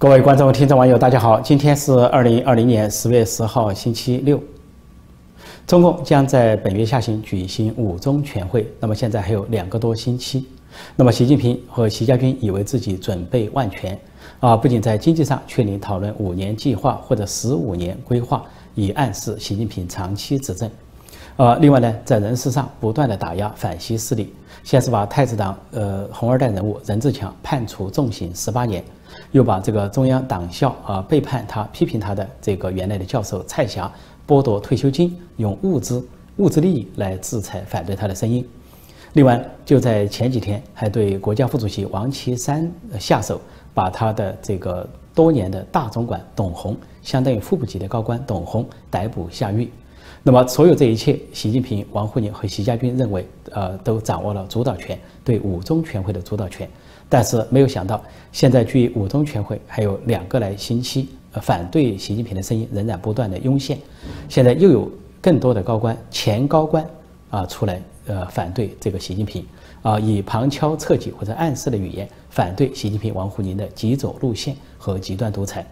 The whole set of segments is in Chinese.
各位观众、听众、网友，大家好！今天是二零二零年十月十号，星期六。中共将在本月下旬举行五中全会，那么现在还有两个多星期。那么习近平和习家军以为自己准备万全啊，不仅在经济上确立讨论五年计划或者十五年规划，以暗示习近平长期执政。呃，另外呢，在人事上不断的打压反西势力，先是把太子党呃红二代人物任志强判处重刑十八年。又把这个中央党校啊背叛他、批评他的这个原来的教授蔡霞剥夺退休金，用物资物质利益来制裁反对他的声音。另外，就在前几天，还对国家副主席王岐山下手，把他的这个多年的大总管董洪，相当于副部级的高官董洪逮捕下狱。那么，所有这一切，习近平、王沪宁和习家军认为，呃，都掌握了主导权，对五中全会的主导权。但是没有想到，现在距五中全会还有两个来星期，反对习近平的声音仍然不断的涌现。现在又有更多的高官、前高官啊出来，呃，反对这个习近平，啊，以旁敲侧击或者暗示的语言反对习近平、王沪宁的极左路线和极端独裁。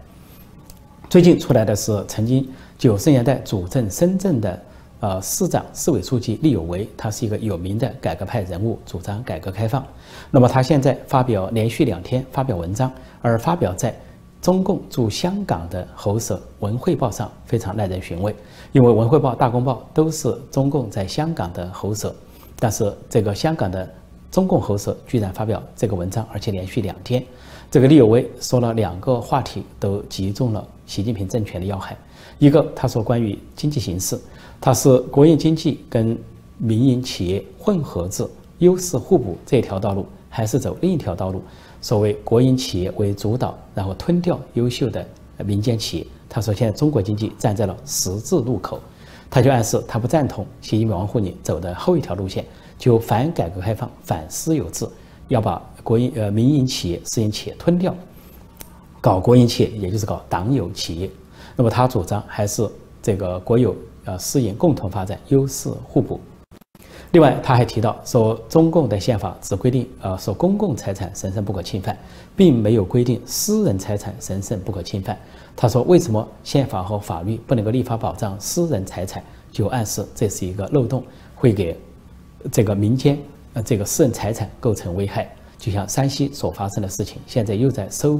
最近出来的是曾经九十年代主政深圳的。呃，市长、市委书记厉有为，他是一个有名的改革派人物，主张改革开放。那么他现在发表连续两天发表文章，而发表在中共驻香港的喉舌《文汇报》上，非常耐人寻味。因为《文汇报》《大公报》都是中共在香港的喉舌，但是这个香港的中共喉舌居然发表这个文章，而且连续两天。这个厉有为说了两个话题，都击中了习近平政权的要害。一个，他说关于经济形势。它是国营经济跟民营企业混合制、优势互补这条道路，还是走另一条道路？所谓国营企业为主导，然后吞掉优秀的民间企业。他说，现在中国经济站在了十字路口，他就暗示他不赞同习近平、王沪宁走的后一条路线，就反改革开放、反私有制，要把国营呃民营企业、私营企业吞掉，搞国营企业，也就是搞党有企业。那么他主张还是这个国有。呃，私营共同发展，优势互补。另外，他还提到说，中共的宪法只规定，呃，说公共财产神圣不可侵犯，并没有规定私人财产神圣不可侵犯。他说，为什么宪法和法律不能够立法保障私人财产？就暗示这是一个漏洞，会给这个民间呃这个私人财产构成危害。就像山西所发生的事情，现在又在收，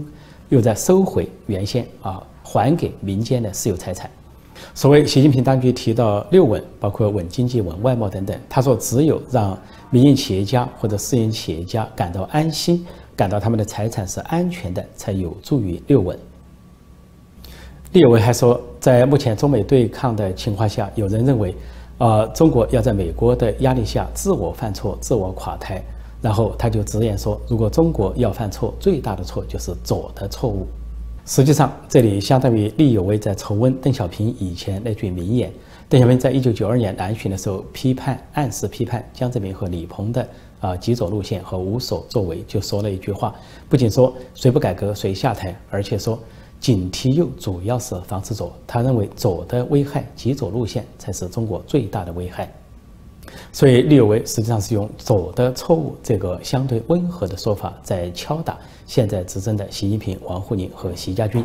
又在收回原先啊还给民间的私有财产。所谓习近平当局提到六稳，包括稳经济、稳外贸等等。他说，只有让民营企业家或者私营企业家感到安心，感到他们的财产是安全的，才有助于六稳。厉有为还说，在目前中美对抗的情况下，有人认为，呃，中国要在美国的压力下自我犯错、自我垮台。然后他就直言说，如果中国要犯错，最大的错就是左的错误。实际上，这里相当于厉有为在重温邓小平以前那句名言。邓小平在一九九二年南巡的时候，批判、暗示批判江泽民和李鹏的啊极左路线和无所作为，就说了一句话：不仅说谁不改革谁下台，而且说警惕右主要是防止左。他认为左的危害，极左路线才是中国最大的危害。所以，厉有为实际上是用“左的错误”这个相对温和的说法，在敲打现在执政的习近平、王沪宁和习家军。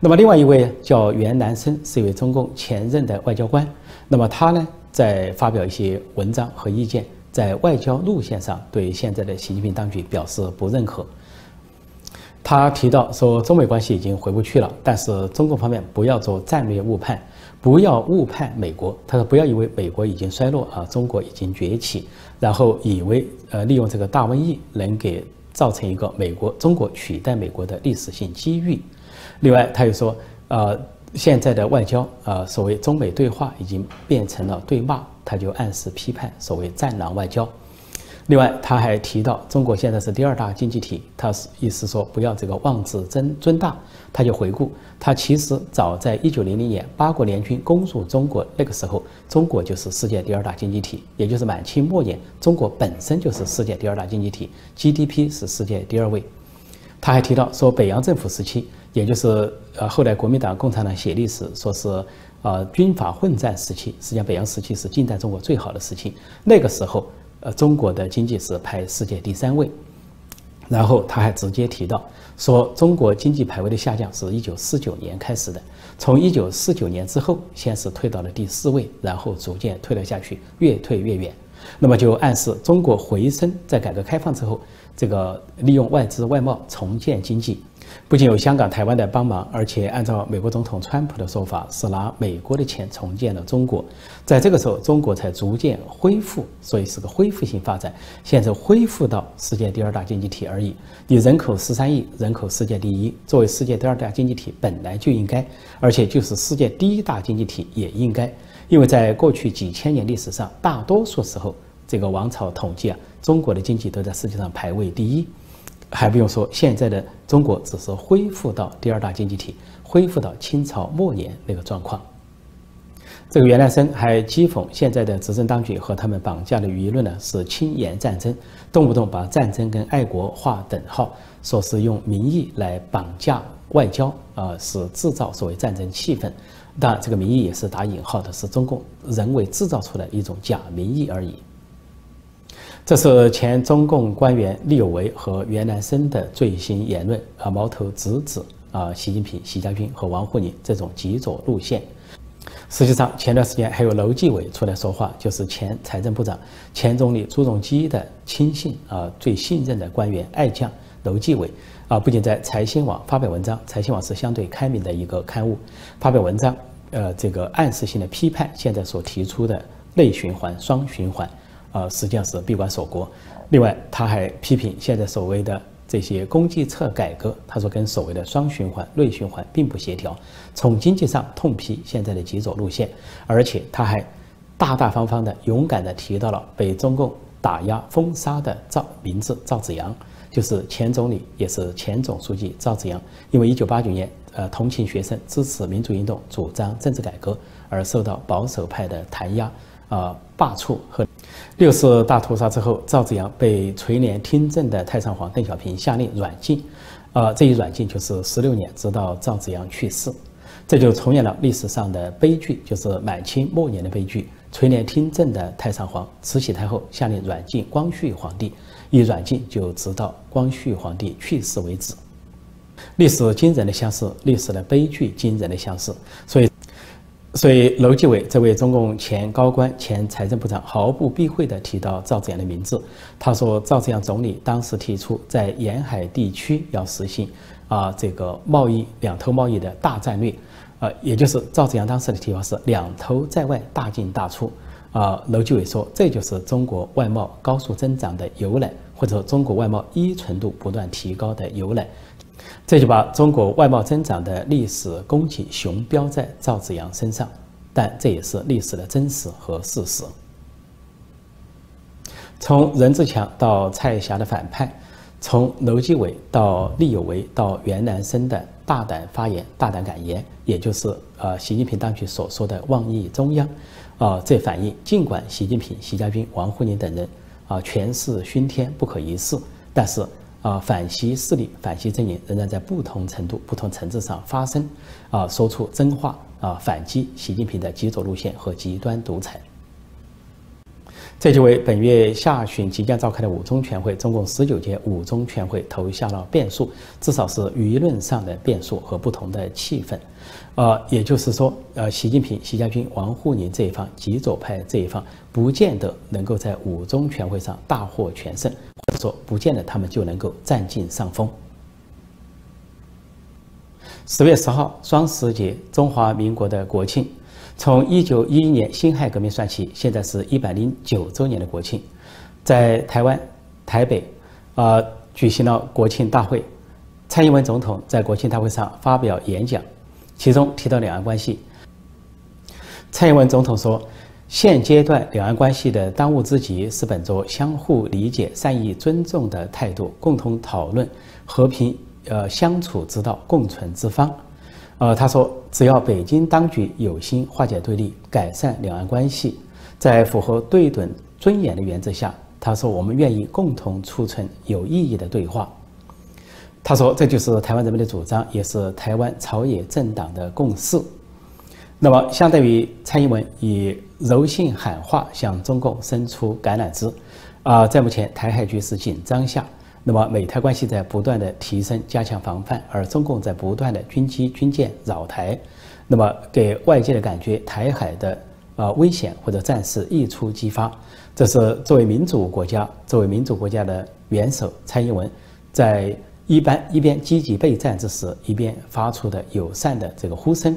那么，另外一位叫袁南生，是一位中共前任的外交官。那么，他呢，在发表一些文章和意见，在外交路线上对现在的习近平当局表示不认可。他提到说，中美关系已经回不去了，但是中共方面不要做战略误判。不要误判美国，他说不要以为美国已经衰落啊，中国已经崛起，然后以为呃利用这个大瘟疫能给造成一个美国中国取代美国的历史性机遇。另外，他又说，呃，现在的外交啊，所谓中美对话已经变成了对骂，他就暗示批判所谓战狼外交。另外，他还提到中国现在是第二大经济体，他是意思说不要这个妄自尊尊大。他就回顾，他其实早在一九零零年八国联军攻入中国那个时候，中国就是世界第二大经济体，也就是满清末年，中国本身就是世界第二大经济体，GDP 是世界第二位。他还提到说，北洋政府时期，也就是呃后来国民党、共产党写历史说是呃军阀混战时期，实际上北洋时期是近代中国最好的时期，那个时候。呃，中国的经济是排世界第三位。然后他还直接提到说，中国经济排位的下降是一九四九年开始的，从一九四九年之后，先是退到了第四位，然后逐渐退了下去，越退越远。那么就暗示中国回升，在改革开放之后，这个利用外资外贸重建经济。不仅有香港、台湾的帮忙，而且按照美国总统川普的说法，是拿美国的钱重建了中国。在这个时候，中国才逐渐恢复，所以是个恢复性发展。现在恢复到世界第二大经济体而已。你人口十三亿，人口世界第一，作为世界第二大经济体，本来就应该，而且就是世界第一大经济体也应该，因为在过去几千年历史上，大多数时候，这个王朝统计啊，中国的经济都在世界上排位第一。还不用说，现在的中国只是恢复到第二大经济体，恢复到清朝末年那个状况。这个袁来生还讥讽现在的执政当局和他们绑架的舆论呢，是轻言战争，动不动把战争跟爱国划等号，说是用民意来绑架外交，啊，是制造所谓战争气氛。当然，这个民意也是打引号的，是中共人为制造出来一种假民意而已。这是前中共官员厉有为和袁南生的最新言论啊，矛头直指啊习近平、习家军和王沪宁这种极左路线。实际上，前段时间还有楼继伟出来说话，就是前财政部长、前总理朱镕基的亲信啊，最信任的官员爱将楼继伟啊，不仅在财新网发表文章，财新网是相对开明的一个刊物，发表文章，呃，这个暗示性的批判现在所提出的内循环、双循环。呃，实际上是闭关锁国。另外，他还批评现在所谓的这些供给侧改革，他说跟所谓的双循环、内循环并不协调。从经济上痛批现在的极左路线，而且他还大大方方的、勇敢的提到了被中共打压封杀的赵名字赵子阳，就是前总理，也是前总书记赵子阳。因为一九八九年，呃，同情学生、支持民主运动、主张政治改革而受到保守派的弹压。啊，罢黜和六四大屠杀之后，赵子阳被垂帘听政的太上皇邓小平下令软禁，啊，这一软禁就是十六年，直到赵子阳去世，这就重演了历史上的悲剧，就是满清末年的悲剧。垂帘听政的太上皇慈禧太后下令软禁光绪皇帝，一软禁就直到光绪皇帝去世为止。历史惊人的相似，历史的悲剧惊人的相似，所以。所以，楼继伟这位中共前高官、前财政部长毫不避讳地提到赵紫阳的名字。他说，赵紫阳总理当时提出在沿海地区要实行啊这个贸易两头贸易的大战略，呃，也就是赵紫阳当时的提法是两头在外，大进大出。啊，楼继伟说，这就是中国外贸高速增长的由来，或者说中国外贸依存度不断提高的由来。这就把中国外贸增长的历史功绩雄标在赵紫阳身上，但这也是历史的真实和事实。从任志强到蔡霞的反叛，从楼继伟到厉有为到袁南生的大胆发言、大胆敢言，也就是呃习近平当局所说的妄议中央，啊，这反映尽管习近平、习家军、王沪宁等人啊权势熏天、不可一世，但是。啊，反西势力、反西阵营仍然在不同程度、不同层次上发生，啊，说出真话，啊，反击习近平的极左路线和极端独裁。这就为本月下旬即将召开的五中全会，中共十九届五中全会投下了变数，至少是舆论上的变数和不同的气氛。呃，也就是说，呃，习近平、习家军、王沪宁这一方，极左派这一方，不见得能够在五中全会上大获全胜，说，不见得他们就能够占尽上风。十月十号，双十节，中华民国的国庆。从一九一一年辛亥革命算起，现在是一百零九周年的国庆，在台湾台北，啊，举行了国庆大会。蔡英文总统在国庆大会上发表演讲，其中提到两岸关系。蔡英文总统说：“现阶段两岸关系的当务之急是本着相互理解、善意尊重的态度，共同讨论和平呃相处之道、共存之方。”呃，他说，只要北京当局有心化解对立、改善两岸关系，在符合对等尊严的原则下，他说我们愿意共同促成有意义的对话。他说，这就是台湾人民的主张，也是台湾朝野政党的共识。那么，相当于蔡英文以柔性喊话向中共伸出橄榄枝。啊，在目前台海局势紧张下，那么美台关系在不断的提升、加强防范，而中共在不断的军机、军舰扰台，那么给外界的感觉，台海的呃危险或者战事一触即发。这是作为民主国家、作为民主国家的元首蔡英文，在一般一边积极备战之时，一边发出的友善的这个呼声。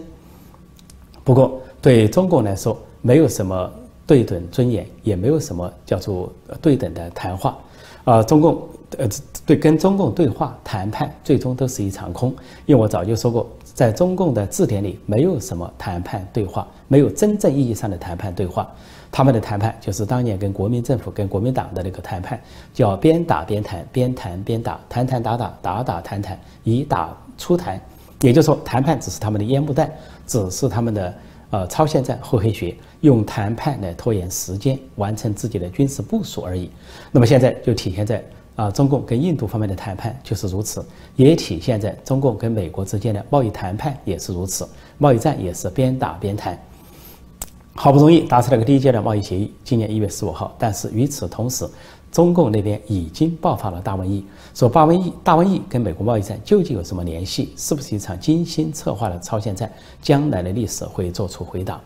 不过，对中共来说，没有什么对等尊严，也没有什么叫做对等的谈话。啊，中共呃对跟中共对话谈判，最终都是一场空。因为我早就说过，在中共的字典里，没有什么谈判对话，没有真正意义上的谈判对话。他们的谈判就是当年跟国民政府、跟国民党的那个谈判，叫边打边谈，边谈边打，谈谈打打，打打谈谈，以打促谈。也就是说，谈判只是他们的烟幕弹，只是他们的呃超限战、厚黑学，用谈判来拖延时间，完成自己的军事部署而已。那么现在就体现在啊，中共跟印度方面的谈判就是如此，也体现在中共跟美国之间的贸易谈判也是如此，贸易战也是边打边谈。好不容易达成了个第一阶段贸易协议，今年一月十五号，但是与此同时。中共那边已经爆发了大瘟疫，说大瘟疫大瘟疫跟美国贸易战究竟有什么联系？是不是一场精心策划的超限战？将来的历史会做出回答。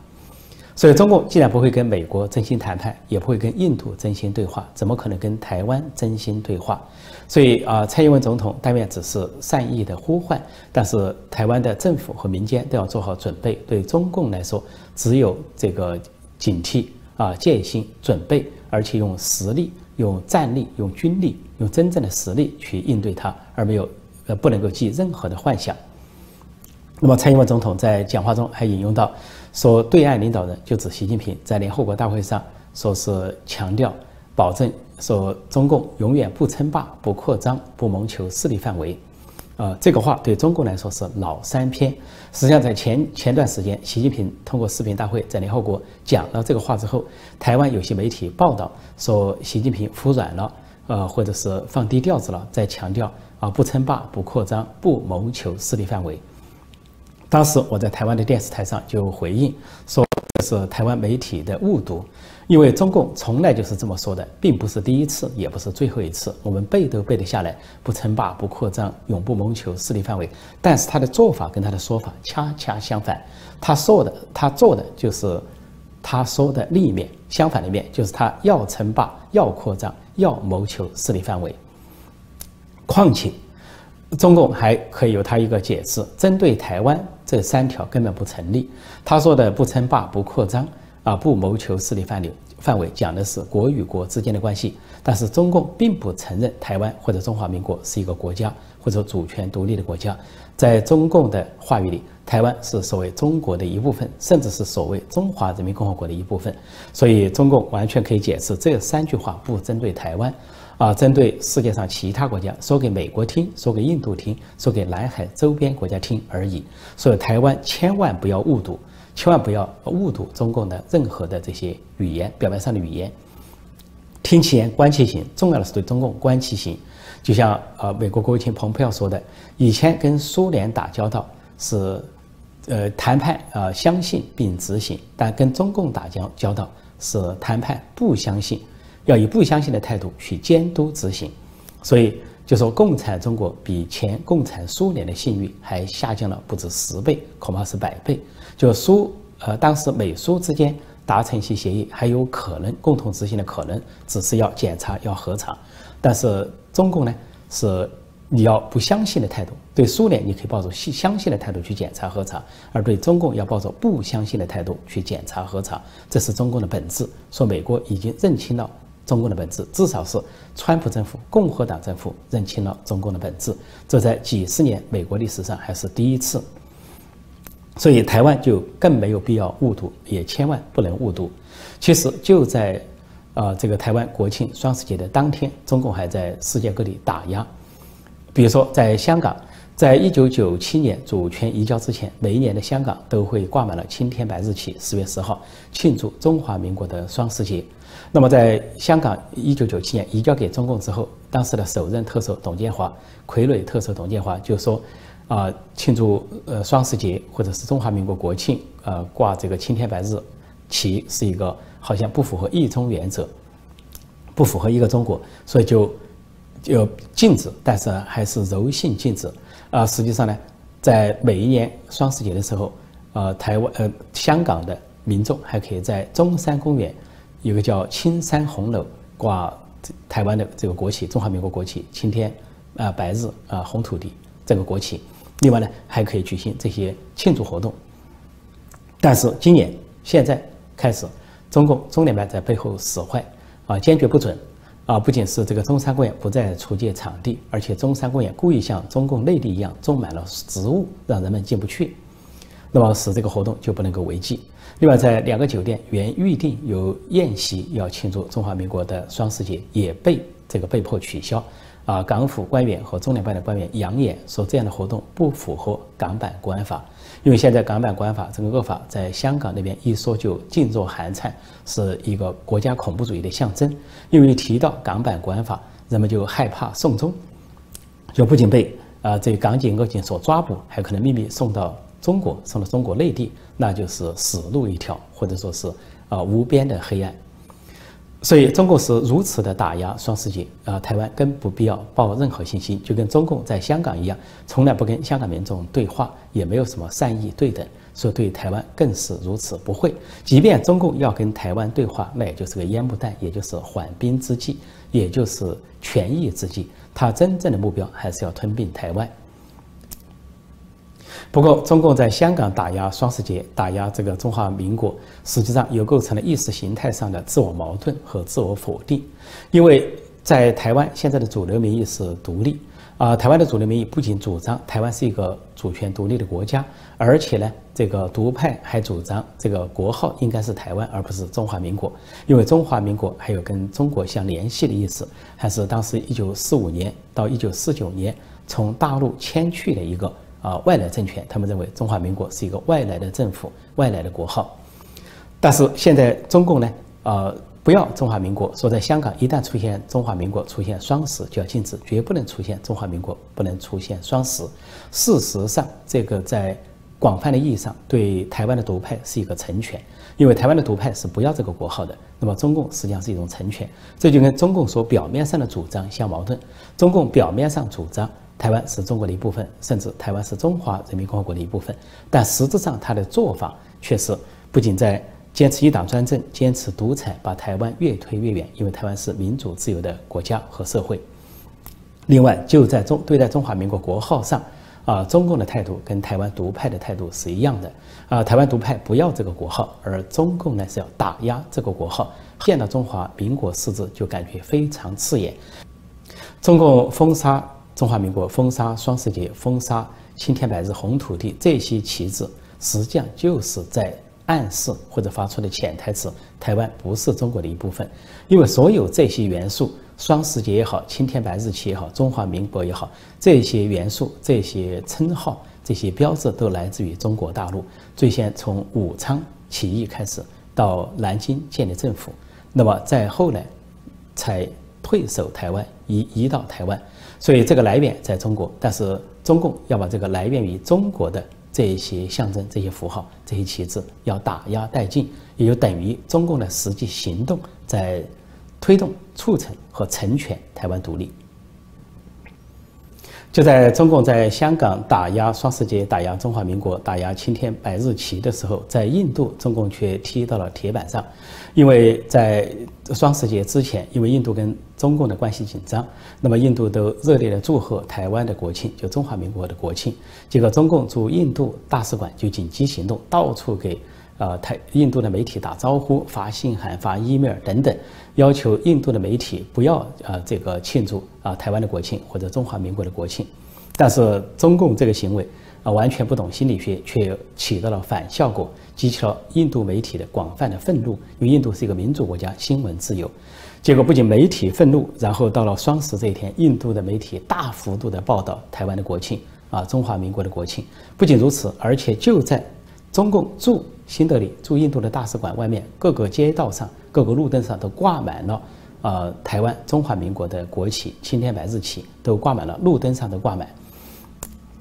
所以，中共既然不会跟美国真心谈判，也不会跟印度真心对话，怎么可能跟台湾真心对话？所以啊，蔡英文总统当面只是善意的呼唤，但是台湾的政府和民间都要做好准备。对中共来说，只有这个警惕啊、戒心、准备，而且用实力。用战力、用军力、用真正的实力去应对它，而没有呃不能够寄任何的幻想。那么，蔡英文总统在讲话中还引用到，说对岸领导人就指习近平在联合国大会上说是强调保证说中共永远不称霸、不扩张、不谋求势力范围。呃，这个话对中共来说是老三篇。实际上，在前前段时间，习近平通过视频大会在联合国讲了这个话之后，台湾有些媒体报道说习近平服软了，呃，或者是放低调子了，在强调啊不称霸、不扩张、不谋求势力范围。当时我在台湾的电视台上就回应说，这是台湾媒体的误读。因为中共从来就是这么说的，并不是第一次，也不是最后一次。我们背都背得下来，不称霸，不扩张，永不谋求势力范围。但是他的做法跟他的说法恰恰相反，他说的，他做的就是他说的另一面，相反的一面就是他要称霸，要扩张，要谋求势力范围。况且，中共还可以有他一个解释，针对台湾这三条根本不成立。他说的不称霸，不扩张。啊，不谋求势力范围，范围讲的是国与国之间的关系，但是中共并不承认台湾或者中华民国是一个国家或者主权独立的国家，在中共的话语里，台湾是所谓中国的一部分，甚至是所谓中华人民共和国的一部分，所以中共完全可以解释这三句话不针对台湾，啊，针对世界上其他国家，说给美国听，说给印度听，说给南海周边国家听而已，所以台湾千万不要误读。千万不要误读中共的任何的这些语言，表面上的语言，听其言观其行，重要的是对中共观其行。就像呃，美国国务卿蓬佩奥说的，以前跟苏联打交道是，呃，谈判啊相信并执行，但跟中共打交交道是谈判不相信，要以不相信的态度去监督执行。所以就说共产中国比前共产苏联的信誉还下降了不止十倍，恐怕是百倍。就苏呃，当时美苏之间达成一些协议，还有可能共同执行的可能，只是要检查要核查。但是中共呢，是你要不相信的态度。对苏联，你可以抱着信相信的态度去检查核查；而对中共，要抱着不相信的态度去检查核查。这是中共的本质。说美国已经认清了中共的本质，至少是川普政府、共和党政府认清了中共的本质。这在几十年美国历史上还是第一次。所以台湾就更没有必要误读，也千万不能误读。其实就在，呃，这个台湾国庆双十节的当天，中共还在世界各地打压。比如说，在香港，在一九九七年主权移交之前，每一年的香港都会挂满了青天白日旗，十月十号庆祝中华民国的双十节。那么，在香港一九九七年移交给中共之后，当时的首任特首董建华，傀儡特首董建华就说。啊，庆祝呃双十节或者是中华民国国庆，呃挂这个青天白日旗是一个好像不符合一中原则，不符合一个中国，所以就就禁止，但是还是柔性禁止。啊，实际上呢，在每一年双十节的时候，呃，台湾呃香港的民众还可以在中山公园有个叫青山红楼挂台湾的这个国旗，中华民国国旗，青天啊白日啊红土地这个国旗。另外呢，还可以举行这些庆祝活动。但是今年现在开始，中共中联办在背后使坏，啊，坚决不准，啊，不仅是这个中山公园不再出借场地，而且中山公园故意像中共内地一样种满了植物，让人们进不去，那么使这个活动就不能够为继。另外，在两个酒店原预定有宴席要庆祝中华民国的双十节，也被这个被迫取消。啊，港府官员和中联办的官员扬言说，这样的活动不符合港版国安法，因为现在港版国安法这个恶法在香港那边一说就噤若寒蝉，是一个国家恐怖主义的象征。因为提到港版国安法，人们就害怕送终，就不仅被啊这港警恶警所抓捕，还可能秘密送到中国，送到中国内地，那就是死路一条，或者说是啊无边的黑暗。所以，中共是如此的打压双十节啊，台湾更不必要抱任何信心，就跟中共在香港一样，从来不跟香港民众对话，也没有什么善意对等，所以对台湾更是如此不会。即便中共要跟台湾对话，那也就是个烟幕弹，也就是缓兵之计，也就是权宜之计，他真正的目标还是要吞并台湾。不过，中共在香港打压双十节，打压这个中华民国，实际上又构成了意识形态上的自我矛盾和自我否定。因为在台湾现在的主流民意是独立啊，台湾的主流民意不仅主张台湾是一个主权独立的国家，而且呢，这个独派还主张这个国号应该是台湾而不是中华民国，因为中华民国还有跟中国相联系的意思，还是当时一九四五年到一九四九年从大陆迁去的一个。啊，外来政权，他们认为中华民国是一个外来的政府、外来的国号。但是现在中共呢，呃，不要中华民国，说在香港一旦出现中华民国出现双十就要禁止，绝不能出现中华民国不能出现双十。事实上，这个在广泛的意义上对台湾的独派是一个成全，因为台湾的独派是不要这个国号的。那么中共实际上是一种成全，这就跟中共所表面上的主张相矛盾。中共表面上主张。台湾是中国的一部分，甚至台湾是中华人民共和国的一部分，但实质上他的做法却是不仅在坚持一党专政、坚持独裁，把台湾越推越远。因为台湾是民主自由的国家和社会。另外，就在中对待中华民国国号上，啊，中共的态度跟台湾独派的态度是一样的。啊，台湾独派不要这个国号，而中共呢是要打压这个国号。见到中华民国四字就感觉非常刺眼。中共封杀。中华民国封杀双十节，封杀青天白日红土地，这些旗帜实际上就是在暗示或者发出的潜台词：台湾不是中国的一部分。因为所有这些元素，双十节也好，青天白日旗也好，中华民国也好，这些元素、这些称号、这些标志都来自于中国大陆。最先从武昌起义开始，到南京建立政府，那么再后来才退守台湾，移移到台湾。所以这个来源在中国，但是中共要把这个来源于中国的这些象征、这些符号、这些旗帜要打压殆尽，也就等于中共的实际行动在推动、促成和成全台湾独立。就在中共在香港打压双十节、打压中华民国、打压青天白日旗的时候，在印度，中共却踢到了铁板上。因为在双十节之前，因为印度跟中共的关系紧张，那么印度都热烈的祝贺台湾的国庆，就中华民国的国庆。结果中共驻印度大使馆就紧急行动，到处给。呃，台印度的媒体打招呼、发信函、发 email 等等，要求印度的媒体不要呃这个庆祝啊台湾的国庆或者中华民国的国庆。但是中共这个行为啊完全不懂心理学，却起到了反效果，激起了印度媒体的广泛的愤怒。因为印度是一个民主国家，新闻自由。结果不仅媒体愤怒，然后到了双十这一天，印度的媒体大幅度的报道台湾的国庆啊中华民国的国庆。不仅如此，而且就在中共驻新德里驻印度的大使馆外面，各个街道上、各个路灯上都挂满了，呃，台湾中华民国的国旗、青天白日旗都挂满了，路灯上都挂满。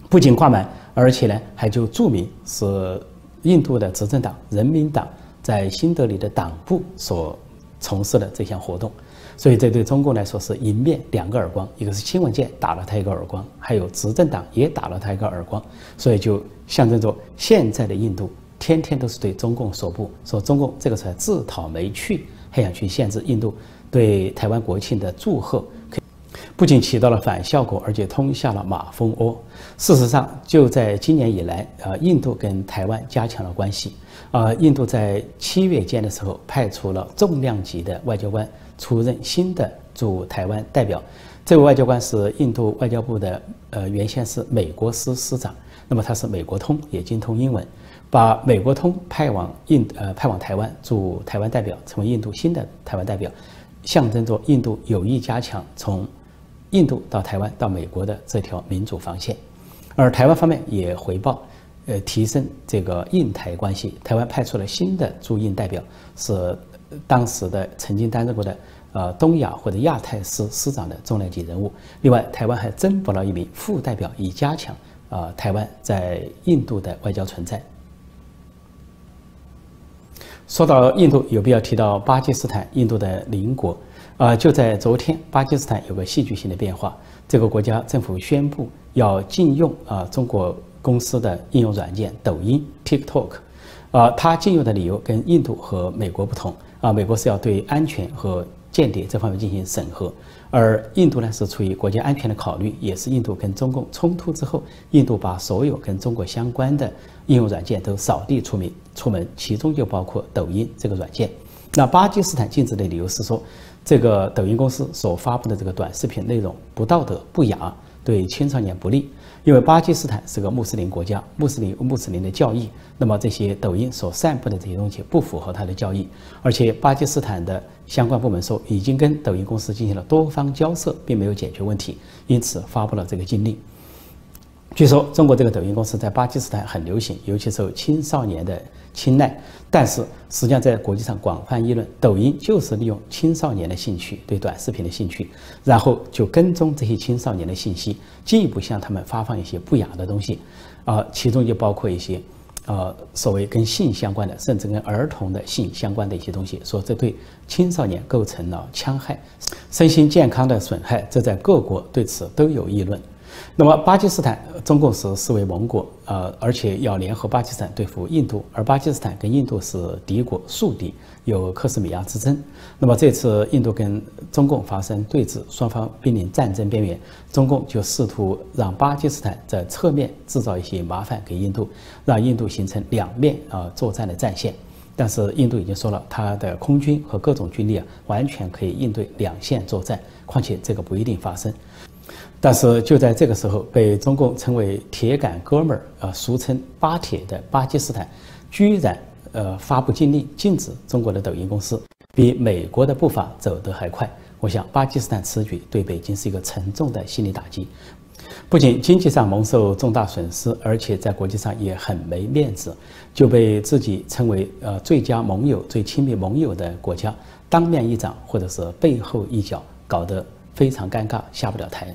不仅挂满，而且呢，还就注明是印度的执政党人民党在新德里的党部所从事的这项活动。所以这对中共来说是迎面两个耳光，一个是新闻界打了他一个耳光，还有执政党也打了他一个耳光，所以就象征着现在的印度天天都是对中共说不，说中共这个才自讨没趣，还想去限制印度对台湾国庆的祝贺。不仅起到了反效果，而且通下了马蜂窝。事实上，就在今年以来，呃，印度跟台湾加强了关系。啊，印度在七月间的时候派出了重量级的外交官出任新的驻台湾代表。这位外交官是印度外交部的，呃，原先是美国司司长。那么他是美国通，也精通英文，把美国通派往印，呃，派往台湾驻台湾代表，成为印度新的台湾代表，象征着印度有意加强从。印度到台湾到美国的这条民主防线，而台湾方面也回报，呃，提升这个印台关系。台湾派出了新的驻印代表，是当时的曾经担任过的呃东亚或者亚太司司长的重量级人物。另外，台湾还增补了一名副代表，以加强啊台湾在印度的外交存在。说到印度，有必要提到巴基斯坦，印度的邻国。啊，就在昨天，巴基斯坦有个戏剧性的变化。这个国家政府宣布要禁用啊中国公司的应用软件抖音 TikTok。啊，它禁用的理由跟印度和美国不同。啊，美国是要对安全和间谍这方面进行审核，而印度呢是出于国家安全的考虑，也是印度跟中共冲突之后，印度把所有跟中国相关的应用软件都扫地出门，出门，其中就包括抖音这个软件。那巴基斯坦禁止的理由是说。这个抖音公司所发布的这个短视频内容不道德、不雅，对青少年不利。因为巴基斯坦是个穆斯林国家，穆斯林穆斯林的教义，那么这些抖音所散布的这些东西不符合他的教义。而且巴基斯坦的相关部门说，已经跟抖音公司进行了多方交涉，并没有解决问题，因此发布了这个禁令。据说中国这个抖音公司在巴基斯坦很流行，尤其受青少年的青睐。但是实际上在国际上广泛议论，抖音就是利用青少年的兴趣，对短视频的兴趣，然后就跟踪这些青少年的信息，进一步向他们发放一些不雅的东西，啊，其中就包括一些，呃，所谓跟性相关的，甚至跟儿童的性相关的一些东西，说这对青少年构成了戕害，身心健康的损害，这在各国对此都有议论。那么，巴基斯坦中共是视为盟国，呃，而且要联合巴基斯坦对付印度，而巴基斯坦跟印度是敌国、宿敌，有克什米亚之争。那么这次印度跟中共发生对峙，双方濒临战争边缘，中共就试图让巴基斯坦在侧面制造一些麻烦给印度，让印度形成两面啊作战的战线。但是印度已经说了，它的空军和各种军力啊，完全可以应对两线作战，况且这个不一定发生。但是就在这个时候，被中共称为“铁杆哥们儿”啊，俗称“巴铁”的巴基斯坦，居然呃发布禁令，禁止中国的抖音公司，比美国的步伐走得还快。我想，巴基斯坦此举对北京是一个沉重的心理打击，不仅经济上蒙受重大损失，而且在国际上也很没面子，就被自己称为呃最佳盟友、最亲密盟友的国家当面一掌，或者是背后一脚，搞得非常尴尬，下不了台。